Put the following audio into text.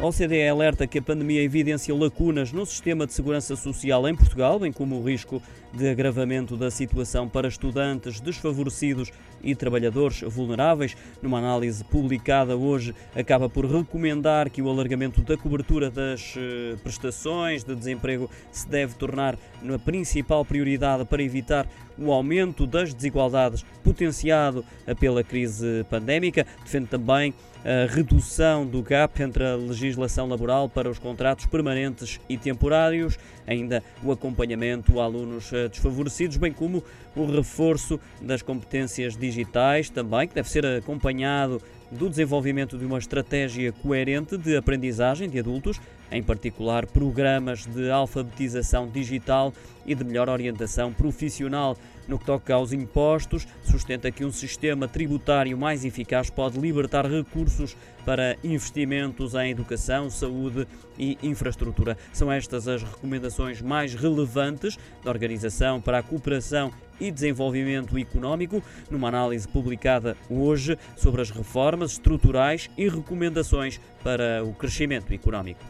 A OCDE alerta que a pandemia evidencia lacunas no sistema de segurança social em Portugal, bem como o risco de agravamento da situação para estudantes desfavorecidos e trabalhadores vulneráveis. Numa análise publicada hoje, acaba por recomendar que o alargamento da cobertura das eh, prestações de desemprego se deve tornar a principal prioridade para evitar o aumento das desigualdades potenciado pela crise pandémica. Defende também a redução do gap entre a legislação laboral para os contratos permanentes e temporários, ainda o acompanhamento a alunos eh, desfavorecidos, bem como o reforço das competências digitais, também que deve ser acompanhado do desenvolvimento de uma estratégia coerente de aprendizagem de adultos, em particular programas de alfabetização digital e de melhor orientação profissional. No que toca aos impostos, sustenta que um sistema tributário mais eficaz pode libertar recursos para investimentos em educação, saúde e infraestrutura. São estas as recomendações mais relevantes da Organização para a Cooperação e Desenvolvimento Económico, numa análise publicada hoje sobre as reformas estruturais e recomendações para o crescimento económico.